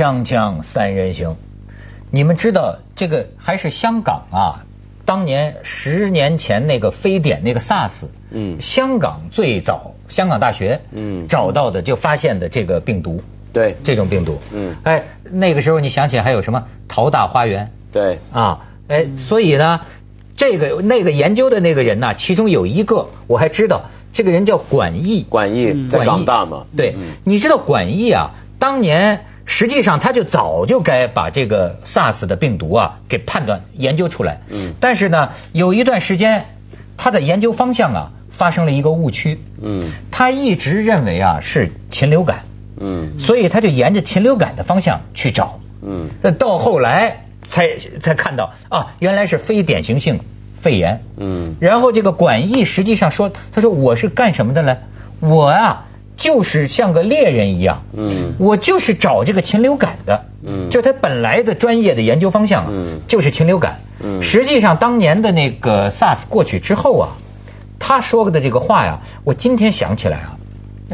锵锵三人行，你们知道这个还是香港啊？当年十年前那个非典那个 SARS，嗯，香港最早香港大学，嗯，找到的就发现的这个病毒，对，这种病毒，嗯，哎，那个时候你想起还有什么？桃大花园，对，啊，哎，所以呢，这个那个研究的那个人呢，其中有一个我还知道，这个人叫管义，管义在港大嘛，对，你知道管义啊，当年。实际上，他就早就该把这个 SARS 的病毒啊给判断研究出来。嗯。但是呢，有一段时间，他的研究方向啊发生了一个误区。嗯。他一直认为啊是禽流感。嗯。所以他就沿着禽流感的方向去找。嗯。那到后来才才看到啊，原来是非典型性肺炎。嗯。然后这个管义实际上说，他说我是干什么的呢？我啊。就是像个猎人一样，嗯，我就是找这个禽流感的，嗯，就他本来的专业的研究方向啊，嗯，就是禽流感，嗯，实际上当年的那个 SARS 过去之后啊，他说的这个话呀，我今天想起来啊，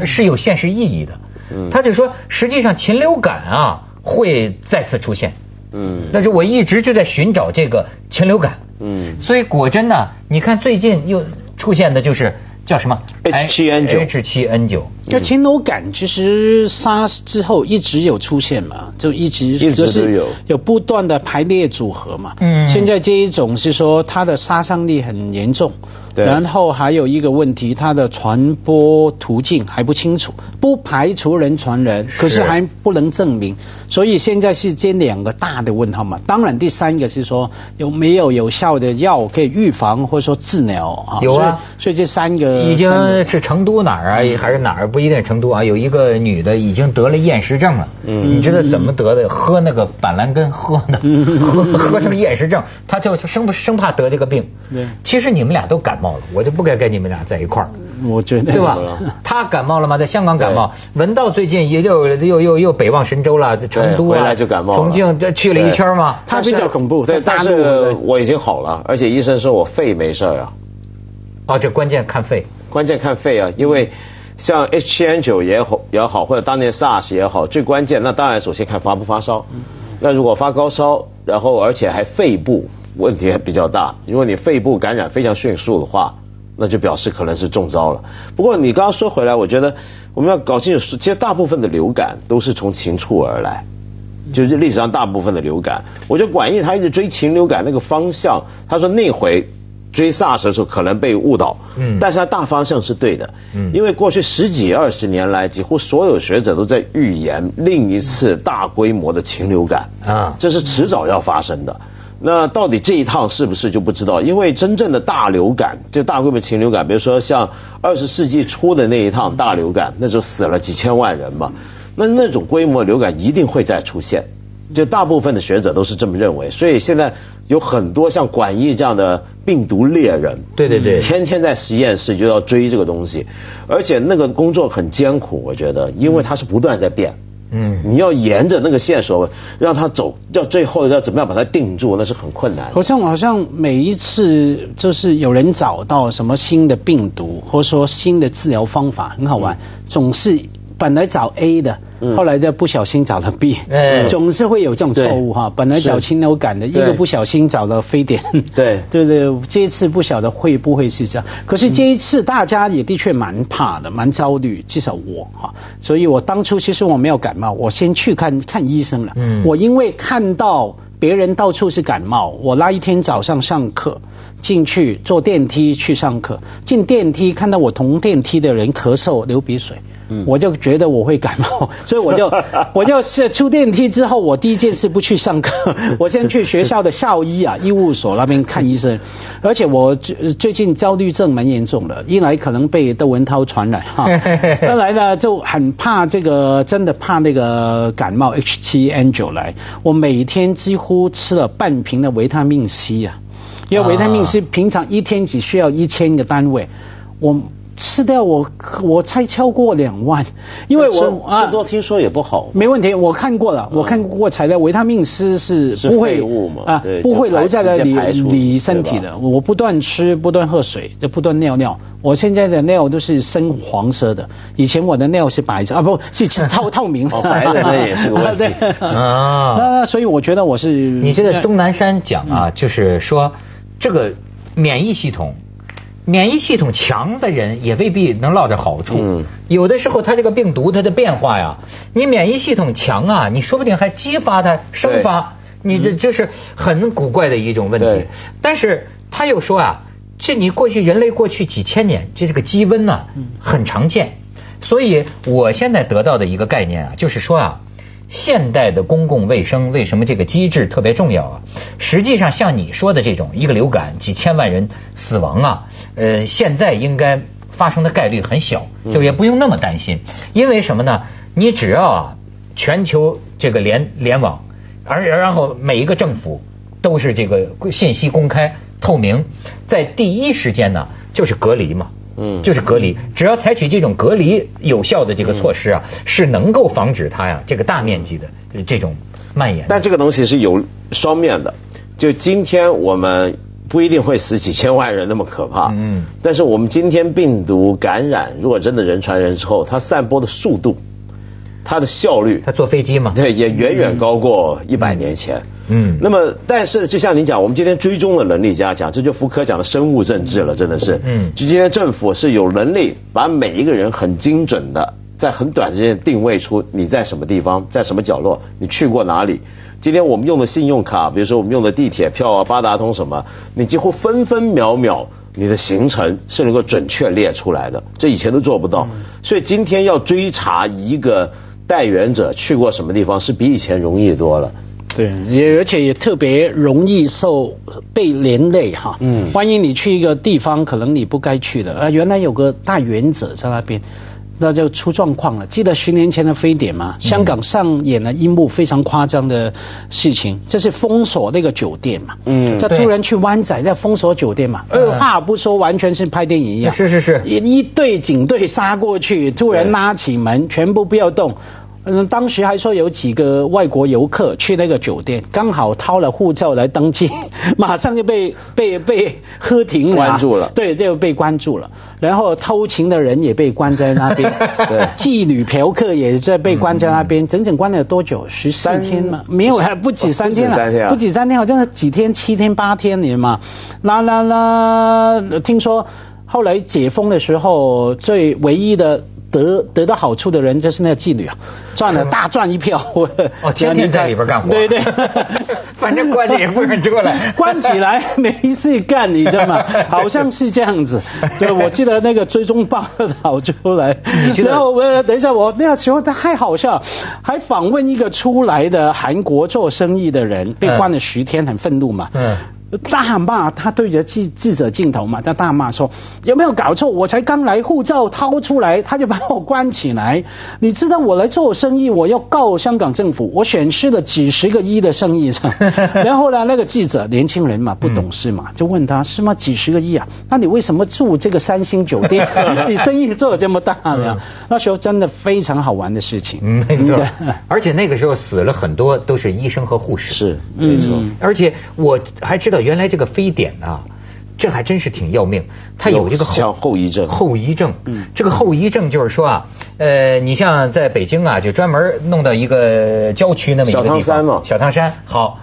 是有现实意义的，嗯，他就说实际上禽流感啊会再次出现，嗯，但是我一直就在寻找这个禽流感，嗯，所以果真呢，你看最近又出现的就是。叫什么？H 七 N 九。H 七 N 九。就禽流感，其实 SARS 之后一直有出现嘛，就一直一直都有有不断的排列组合嘛。嗯。现在这一种是说它的杀伤力很严重。然后还有一个问题，它的传播途径还不清楚，不排除人传人，可是还不能证明，所以现在是这两个大的问号嘛。当然，第三个是说有没有有效的药可以预防或者说治疗啊？有啊，所以这三个已经是成都哪儿啊，还是哪儿不一定成都啊？有一个女的已经得了厌食症了，嗯，你知道怎么得的？喝那个板蓝根喝的，喝 喝成厌食症，她就生不生怕得这个病。对，其实你们俩都感冒。我就不该跟你们俩在一块儿，我觉得对吧？他感冒了吗？在香港感冒，文道最近也就又又又北望神州了，成都啊，就感冒，重庆这去了一圈嘛。他比较恐怖，对，但是我已经好了，而且医生说我肺没事啊。哦，这关键看肺，关键看肺啊，因为像 H7N9 也好也好，或者当年 SARS 也好，最关键那当然首先看发不发烧。那如果发高烧，然后而且还肺部。问题还比较大，如果你肺部感染非常迅速的话，那就表示可能是中招了。不过你刚刚说回来，我觉得我们要搞清楚，其实大部分的流感都是从禽畜而来，就是历史上大部分的流感。我觉得管义他一直追禽流感那个方向，他说那回追 SARS 的时候可能被误导，嗯，但是他大方向是对的，嗯，因为过去十几二十年来，几乎所有学者都在预言另一次大规模的禽流感啊，这是迟早要发生的。那到底这一趟是不是就不知道？因为真正的大流感，就大规模禽流感，比如说像二十世纪初的那一趟大流感，那就死了几千万人嘛。那那种规模流感一定会再出现，就大部分的学者都是这么认为。所以现在有很多像管义这样的病毒猎人，对对对，天天在实验室就要追这个东西，而且那个工作很艰苦，我觉得，因为它是不断在变。嗯，你要沿着那个线索让他走，要最后要怎么样把它定住，那是很困难。好像好像每一次就是有人找到什么新的病毒，或者说新的治疗方法，很好玩，总是本来找 A 的。后来就不小心找了 B，总是会有这种错误哈。本来找禽流感的，一个不小心找了非典。对 对对，这一次不晓得会不会是这样。可是这一次大家也的确蛮怕的，蛮焦虑，至少我哈。所以我当初其实我没有感冒，我先去看看医生了。嗯。我因为看到别人到处是感冒，我那一天早上上课进去坐电梯去上课，进电梯看到我同电梯的人咳嗽流鼻水。我就觉得我会感冒，所以我就我就是出电梯之后，我第一件事不去上课，我先去学校的校医啊医务所那边看医生。而且我最最近焦虑症蛮严重的，一来可能被窦文涛传染哈，二来呢就很怕这个，真的怕那个感冒 H 七 N 九来。我每天几乎吃了半瓶的维他命 C 啊，因为维他命 C 平常一天只需要一千个单位，我。吃掉我我猜超过两万，因为我啊多听说也不好。没问题，我看过了，我看过材料，维他命 C 是不会啊不会留在了你你身体的。我不断吃，不断喝水，就不断尿尿。我现在的尿都是深黄色的，以前我的尿是白色啊，不是透 透明的。白的那也是个问题 啊。那所以我觉得我是你这个钟南山讲啊，就是说这个免疫系统。免疫系统强的人也未必能落着好处。嗯，有的时候他这个病毒它的变化呀，你免疫系统强啊，你说不定还激发它生发，你这这是很古怪的一种问题。但是他又说啊，这你过去人类过去几千年，这这个积温呢，很常见。所以我现在得到的一个概念啊，就是说啊。现代的公共卫生为什么这个机制特别重要啊？实际上，像你说的这种一个流感几千万人死亡啊，呃，现在应该发生的概率很小，就也不用那么担心。因为什么呢？你只要啊，全球这个联联网，而然后每一个政府都是这个信息公开透明，在第一时间呢，就是隔离嘛。嗯，就是隔离，只要采取这种隔离有效的这个措施啊，是能够防止它呀这个大面积的这种蔓延。但这个东西是有双面的，就今天我们不一定会死几千万人那么可怕。嗯。但是我们今天病毒感染，如果真的人传人之后，它散播的速度，它的效率，它坐飞机嘛，对，也远远高过一百年前。嗯，那么但是就像您讲，我们今天追踪的能力加强，这就福柯讲的生物政治了，真的是。嗯，就今天政府是有能力把每一个人很精准的在很短时间定位出你在什么地方，在什么角落，你去过哪里。今天我们用的信用卡，比如说我们用的地铁票啊、八达通什么，你几乎分分秒秒你的行程是能够准确列出来的，这以前都做不到。所以今天要追查一个代言者去过什么地方，是比以前容易多了。对，也而且也特别容易受被连累哈。嗯，万一你去一个地方，可能你不该去的啊，原来有个大原则在那边，那就出状况了。记得十年前的非典嘛？香港上演了一幕非常夸张的事情，这是封锁那个酒店嘛。嗯，他突然去湾仔在封锁酒店嘛，二话不说，完全是拍电影一样。是是是，一一队警队杀过去，突然拉起门，全部不要动。嗯，当时还说有几个外国游客去那个酒店，刚好掏了护照来登记，马上就被被被喝停了，关注了，对，就被关注了。然后偷情的人也被关在那边，对，妓女嫖客也在被关在那边，整整关了多久？十四天吗？没有，还不止三天了，不止三天，好像是几天，七天八天你嘛。那那那，听说后来解封的时候，最唯一的。得得到好处的人就是那个妓女啊，赚了大赚一票。哦，天天在里边干活。对对，反正关着也不肯出来，关起来没事干，你知道吗？好像是这样子。对，我记得那个追踪报道出来。然后我等一下，我那个时候他太好笑，还访问一个出来的韩国做生意的人，被关了十天，很愤怒嘛。嗯。大骂他对着记记者镜头嘛，他大骂说有没有搞错？我才刚来，护照掏出来，他就把我关起来。你知道我来做生意，我要告香港政府，我损失了几十个亿的生意。然后呢，那个记者年轻人嘛，不懂事嘛，就问他是吗？几十个亿啊？那你为什么住这个三星酒店？你生意做的这么大呢？那时候真的非常好玩的事情。嗯，没错。而且那个时候死了很多都是医生和护士。是，没错。而且我还知道。原来这个非典啊，这还真是挺要命。它有这个后后遗症。后遗症，嗯，这个后遗症就是说啊，呃，你像在北京啊，就专门弄到一个郊区那么一个地方，小汤山嘛，小汤山。好，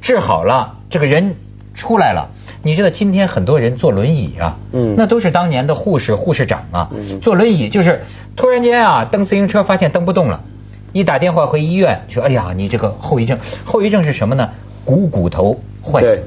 治好了，这个人出来了。你知道今天很多人坐轮椅啊，嗯，那都是当年的护士、护士长啊，坐轮椅就是突然间啊，蹬自行车发现蹬不动了，一打电话回医院说，哎呀，你这个后遗症，后遗症是什么呢？股骨头坏死。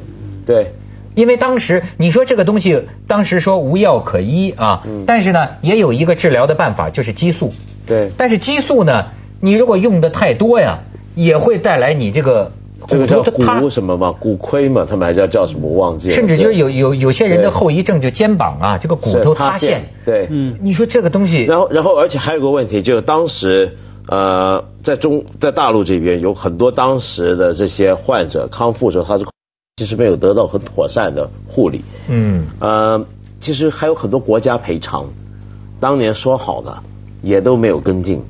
对，因为当时你说这个东西，当时说无药可医啊，但是呢，也有一个治疗的办法，就是激素。对，但是激素呢，你如果用的太多呀，也会带来你这个这个叫骨什么嘛，骨亏嘛，他们还叫叫什么忘记了。甚至就是有有有些人的后遗症，就肩膀啊，这个骨头塌陷。对，嗯，你说这个东西，然后然后而且还有个问题，就是当时呃，在中在大陆这边有很多当时的这些患者康复之后，他是。其实没有得到很妥善的护理，嗯，呃，其实还有很多国家赔偿，当年说好的也都没有跟进，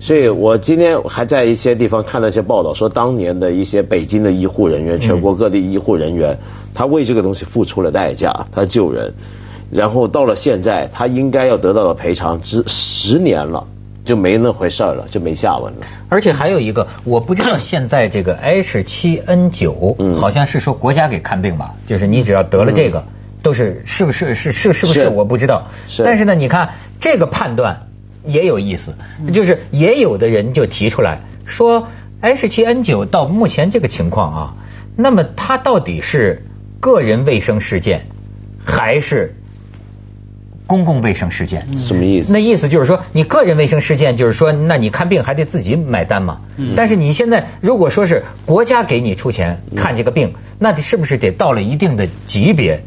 所以我今天还在一些地方看到一些报道，说当年的一些北京的医护人员、全国各地医护人员，他为这个东西付出了代价，他救人，然后到了现在，他应该要得到的赔偿，只十年了。就没那回事了，就没下文了。而且还有一个，我不知道现在这个 H 七 N 九，好像是说国家给看病吧，就是你只要得了这个，都是是不是是是是不是我不知道。是。但是呢，你看这个判断也有意思，就是也有的人就提出来说，H 七 N 九到目前这个情况啊，那么它到底是个人卫生事件，还是？公共卫生事件什么意思？那意思就是说，你个人卫生事件，就是说，那你看病还得自己买单嘛。但是你现在如果说是国家给你出钱看这个病，那你是不是得到了一定的级别？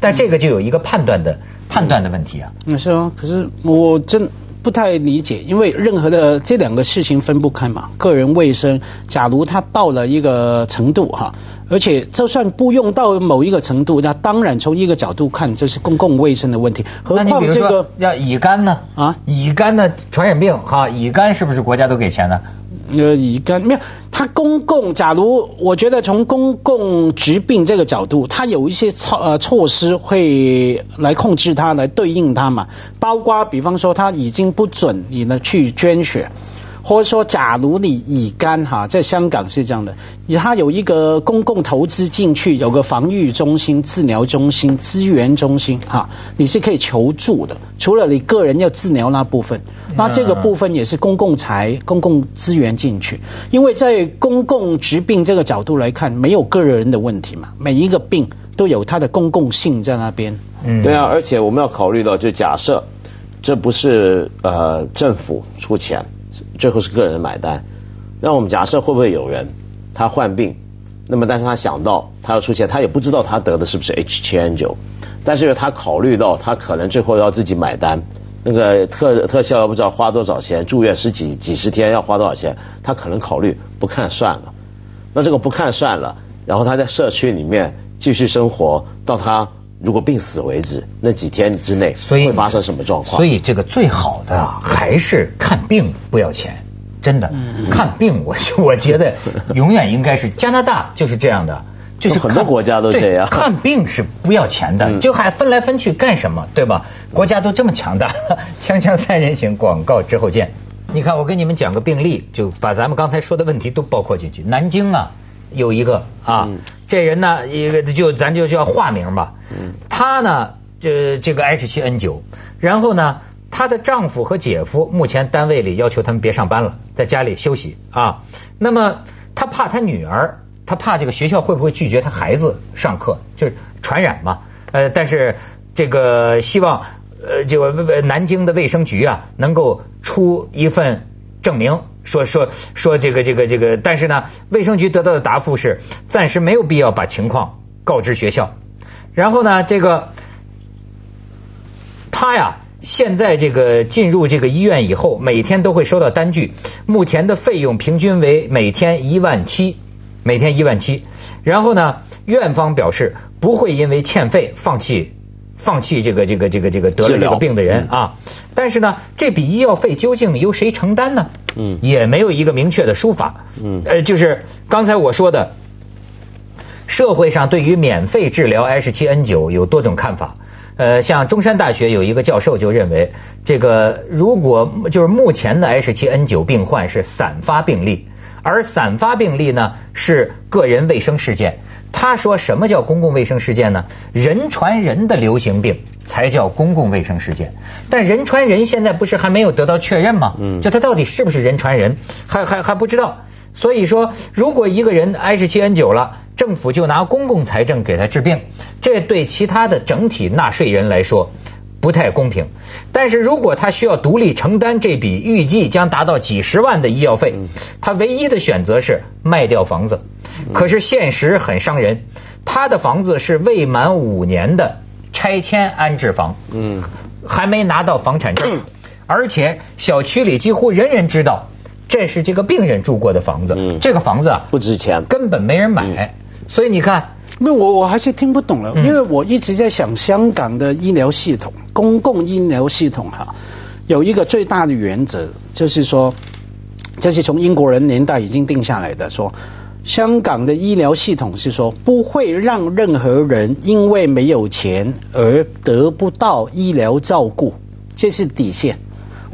但这个就有一个判断的判断的问题啊。那是啊，可是我真。不太理解，因为任何的这两个事情分不开嘛。个人卫生，假如它到了一个程度哈，而且就算不用到某一个程度，那当然从一个角度看，这是公共卫生的问题。何况这个要乙肝呢？啊，乙肝的传染病哈，乙肝是不是国家都给钱呢？呃，乙肝没有，它公共，假如我觉得从公共疾病这个角度，它有一些措呃措施会来控制它，来对应它嘛，包括比方说，它已经不准你呢去捐血。或者说，假如你乙肝哈，在香港是这样的，它有一个公共投资进去，有个防御中心、治疗中心、资源中心哈，你是可以求助的。除了你个人要治疗那部分，那这个部分也是公共财、公共资源进去。因为在公共疾病这个角度来看，没有个人的问题嘛，每一个病都有它的公共性在那边。嗯，对啊，而且我们要考虑到，就假设这不是呃政府出钱。最后是个人买单，让我们假设会不会有人他患病，那么但是他想到他要出钱，他也不知道他得的是不是 H7N9，但是他考虑到他可能最后要自己买单，那个特特效不知道花多少钱，住院十几几十天要花多少钱，他可能考虑不看算了，那这个不看算了，然后他在社区里面继续生活到他。如果病死为止，那几天之内会发生什么状况？所以这个最好的还是看病不要钱，真的。看病我 我觉得永远应该是加拿大就是这样的，就是很多国家都这样。看病是不要钱的，就还分来分去干什么？对吧？国家都这么强大。锵锵三人行，广告之后见。你看，我给你们讲个病例，就把咱们刚才说的问题都包括进去。南京啊。有一个啊，这人呢，一个就咱就叫化名吧。嗯他呢，这这个 H 七 N 九然后呢，她的丈夫和姐夫目前单位里要求他们别上班了，在家里休息啊。那么他怕他女儿，他怕这个学校会不会拒绝他孩子上课，就是传染嘛。呃，但是这个希望呃，这个南京的卫生局啊，能够出一份证明。说说说这个这个这个，但是呢，卫生局得到的答复是暂时没有必要把情况告知学校。然后呢，这个他呀，现在这个进入这个医院以后，每天都会收到单据，目前的费用平均为每天一万七，每天一万七。然后呢，院方表示不会因为欠费放弃。放弃这个这个这个这个得了这个病的人啊，但是呢，这笔医药费究竟由谁承担呢？嗯，也没有一个明确的说法。嗯，呃，就是刚才我说的，社会上对于免费治疗 H7N9 有多种看法。呃，像中山大学有一个教授就认为，这个如果就是目前的 H7N9 病患是散发病例，而散发病例呢是个人卫生事件。他说：“什么叫公共卫生事件呢？人传人的流行病才叫公共卫生事件。但人传人现在不是还没有得到确认吗？嗯，就他到底是不是人传人，还还还不知道。所以说，如果一个人 H7N9 了，政府就拿公共财政给他治病，这对其他的整体纳税人来说。”不太公平，但是如果他需要独立承担这笔预计将达到几十万的医药费，他唯一的选择是卖掉房子。可是现实很伤人，他的房子是未满五年的拆迁安置房，嗯，还没拿到房产证，而且小区里几乎人人知道这是这个病人住过的房子，这个房子啊不值钱，根本没人买。所以你看，那我我还是听不懂了，因为我一直在想香港的医疗系统，公共医疗系统哈，有一个最大的原则，就是说，这是从英国人年代已经定下来的，说香港的医疗系统是说不会让任何人因为没有钱而得不到医疗照顾，这是底线。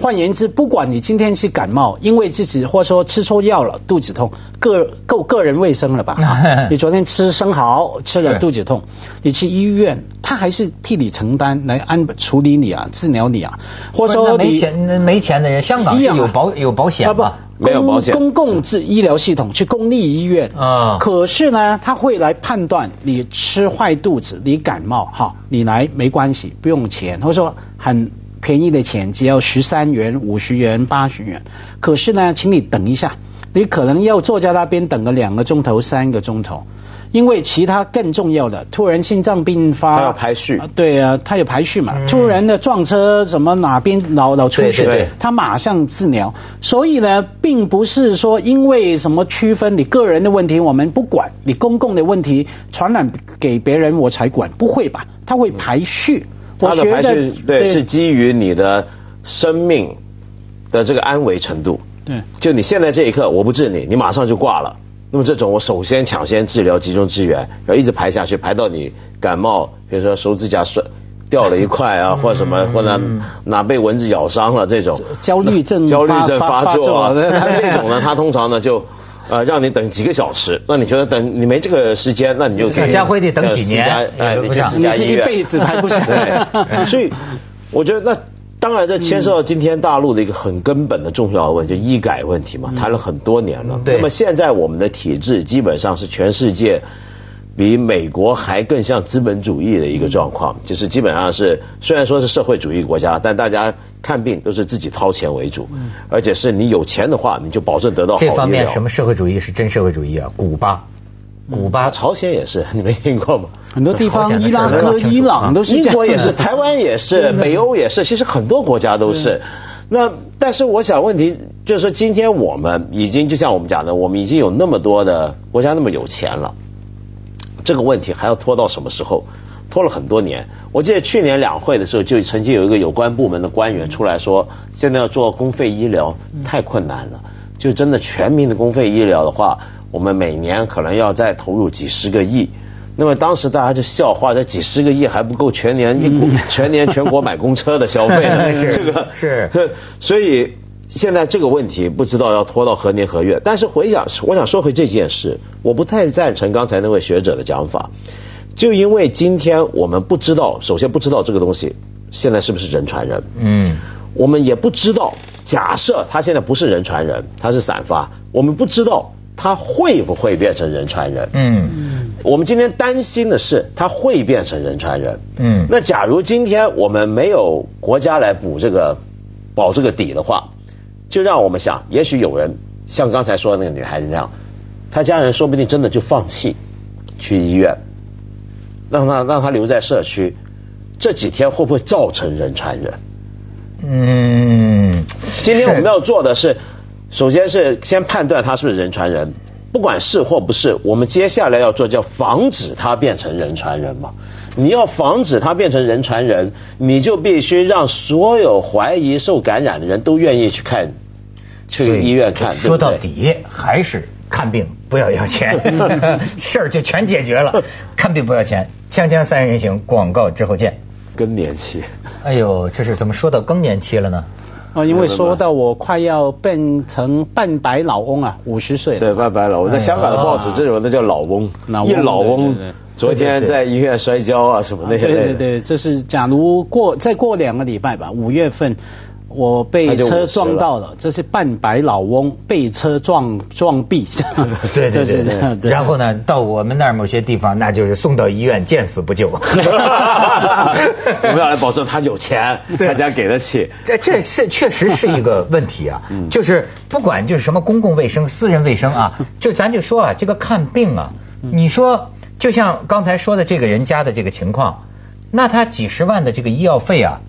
换言之，不管你今天是感冒，因为自己或者说吃错药了肚子痛，个够个人卫生了吧？你昨天吃生蚝吃了肚子痛，你去医院，他还是替你承担来安处理你啊，治疗你啊，或者说没钱没钱的人，香港有保有保险吧？没有保险。公共治医疗系统去公立医院啊，可是呢，他会来判断你吃坏肚子，你感冒哈，你来没关系，不用钱，或者说很。便宜的钱只要十三元、五十元、八十元，可是呢，请你等一下，你可能要坐在那边等个两个钟头、三个钟头，因为其他更重要的，突然心脏病发，他要排序，对啊，他有排序嘛，突然的撞车，什么哪边脑脑出血，他马上治疗。所以呢，并不是说因为什么区分你个人的问题，我们不管你公共的问题传染给别人我才管，不会吧？他会排序。它的排序对是基于你的生命的这个安危程度。对，就你现在这一刻，我不治你，你马上就挂了。那么这种我首先抢先治疗，集中支援，然后一直排下去，排到你感冒，比如说手指甲摔掉了一块啊，或者什么，或者哪被蚊子咬伤了这种焦虑症焦虑症发作，那这种呢，它通常呢就。呃，让你等几个小时，那你觉得等你没这个时间，那你就给家辉得等几年，哎，你去私家医院，一辈子还不行。所以，我觉得那当然这牵涉到今天大陆的一个很根本的重要的问题，就医改问题嘛，谈了很多年了。那么现在我们的体制基本上是全世界。比美国还更像资本主义的一个状况，就是基本上是虽然说是社会主义国家，但大家看病都是自己掏钱为主，而且是你有钱的话，你就保证得到好这方面什么社会主义是真社会主义啊？古巴，古巴，朝鲜也是，你没听过吗？很多地方，伊拉克、伊朗都是，英国也是，台湾也是，北欧也是，其实很多国家都是。那但是我想问题就是说，今天我们已经就像我们讲的，我们已经有那么多的国家那么有钱了。这个问题还要拖到什么时候？拖了很多年。我记得去年两会的时候，就曾经有一个有关部门的官员出来说，现在要做公费医疗太困难了。就真的全民的公费医疗的话，我们每年可能要再投入几十个亿。那么当时大家就笑话，这几十个亿还不够全年一全年全国买公车的消费呢。这个是，所以。现在这个问题不知道要拖到何年何月，但是回想，我想说回这件事，我不太赞成刚才那位学者的讲法，就因为今天我们不知道，首先不知道这个东西现在是不是人传人，嗯，我们也不知道，假设它现在不是人传人，它是散发，我们不知道它会不会变成人传人，嗯，我们今天担心的是它会变成人传人，嗯，那假如今天我们没有国家来补这个保这个底的话。就让我们想，也许有人像刚才说的那个女孩子那样，她家人说不定真的就放弃去医院，让她让她留在社区，这几天会不会造成人传人？嗯，今天我们要做的是，首先是先判断他是不是人传人，不管是或不是，我们接下来要做叫防止他变成人传人嘛。你要防止他变成人传人，你就必须让所有怀疑受感染的人都愿意去看。去医院看，说到底还是看病不要要钱，事儿就全解决了。看病不要钱，锵锵三人行，广告之后见。更年期，哎呦，这是怎么说到更年期了呢？啊，因为说到我快要变成半白老翁啊，五十岁。对，半白老翁，在香港的报纸这种那叫老翁，一老翁。昨天在医院摔跤啊什么那些。对对对，这是假如过再过两个礼拜吧，五月份。我被车撞到了，这是半白老翁被车撞撞毙。对对 对对。然后呢，到我们那儿某些地方，那就是送到医院见死不救。我们要来保证他有钱，大家给得起。这这是确实是一个问题啊。就是不管就是什么公共卫生、私人卫生啊，就咱就说啊，这个看病啊，你说就像刚才说的这个人家的这个情况，那他几十万的这个医药费啊，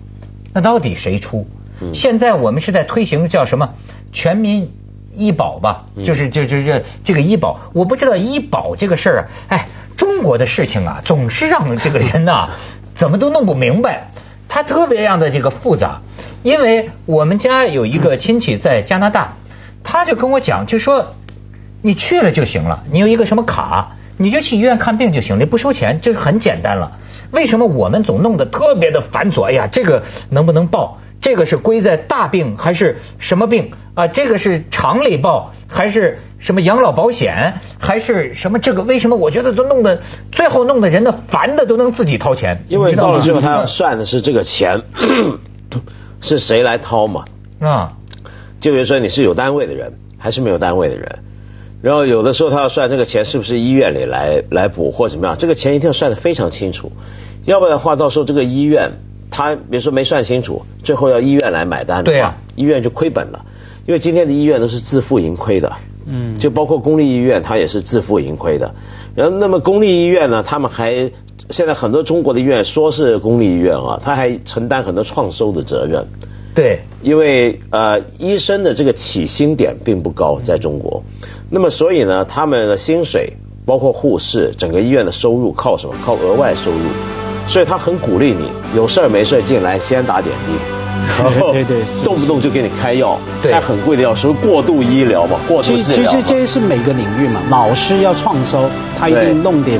那到底谁出？现在我们是在推行叫什么全民医保吧？就是就就这这个医保，我不知道医保这个事儿啊，哎，中国的事情啊，总是让这个人呐，怎么都弄不明白，他特别样的这个复杂。因为我们家有一个亲戚在加拿大，他就跟我讲，就说你去了就行了，你有一个什么卡，你就去医院看病就行，了不收钱，这很简单了。为什么我们总弄得特别的繁琐？哎呀，这个能不能报？这个是归在大病还是什么病啊？这个是厂里报还是什么养老保险还是什么？这个为什么我觉得都弄得最后弄得人的烦的都能自己掏钱？因为到了最后他要算的是这个钱 是谁来掏嘛？啊，就比如说你是有单位的人还是没有单位的人，然后有的时候他要算这个钱是不是医院里来来补或怎么样，这个钱一定要算得非常清楚，要不然的话到时候这个医院。他比如说没算清楚，最后要医院来买单的话，医院就亏本了，因为今天的医院都是自负盈亏的，嗯，就包括公立医院，它也是自负盈亏的。然后，那么公立医院呢，他们还现在很多中国的医院说是公立医院啊，他还承担很多创收的责任，对，因为呃，医生的这个起薪点并不高，在中国，那么所以呢，他们的薪水包括护士，整个医院的收入靠什么？靠额外收入。所以他很鼓励你，有事儿没事儿进来先打点滴，然后动不动就给你开药，开很贵的药，属于过度医疗嘛，过度治疗。其实这些是每个领域嘛，老师要创收，他一定弄点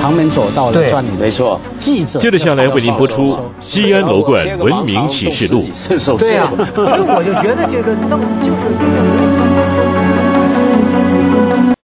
旁门左道的赚你。没错。记者。接着下来为您播出《西安楼冠文明启示录》。对呀，所以我就觉得这个弄就是。